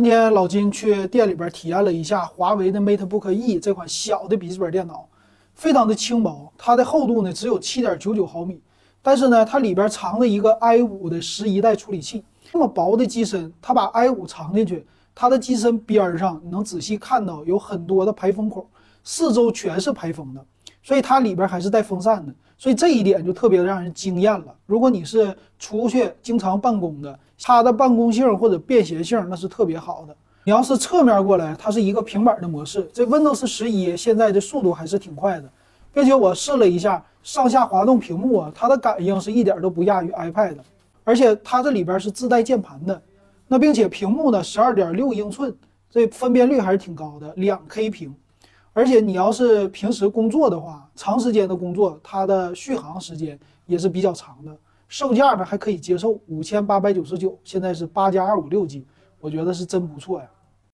今天老金去店里边体验了一下华为的 MateBook E 这款小的笔记本电脑，非常的轻薄，它的厚度呢只有七点九九毫米，但是呢它里边藏了一个 i 五的十一代处理器，这么薄的机身，它把 i 五藏进去，它的机身边上你能仔细看到有很多的排风口，四周全是排风的，所以它里边还是带风扇的，所以这一点就特别的让人惊艳了。如果你是出去经常办公的，它的办公性或者便携性那是特别好的。你要是侧面过来，它是一个平板的模式。这 Windows 十一现在的速度还是挺快的，并且我试了一下上下滑动屏幕啊，它的感应是一点都不亚于 iPad 的。而且它这里边是自带键盘的，那并且屏幕呢十二点六英寸，这分辨率还是挺高的，两 K 屏。而且你要是平时工作的话，长时间的工作，它的续航时间也是比较长的。售价呢还可以接受，五千八百九十九，现在是八加二五六 G，我觉得是真不错呀。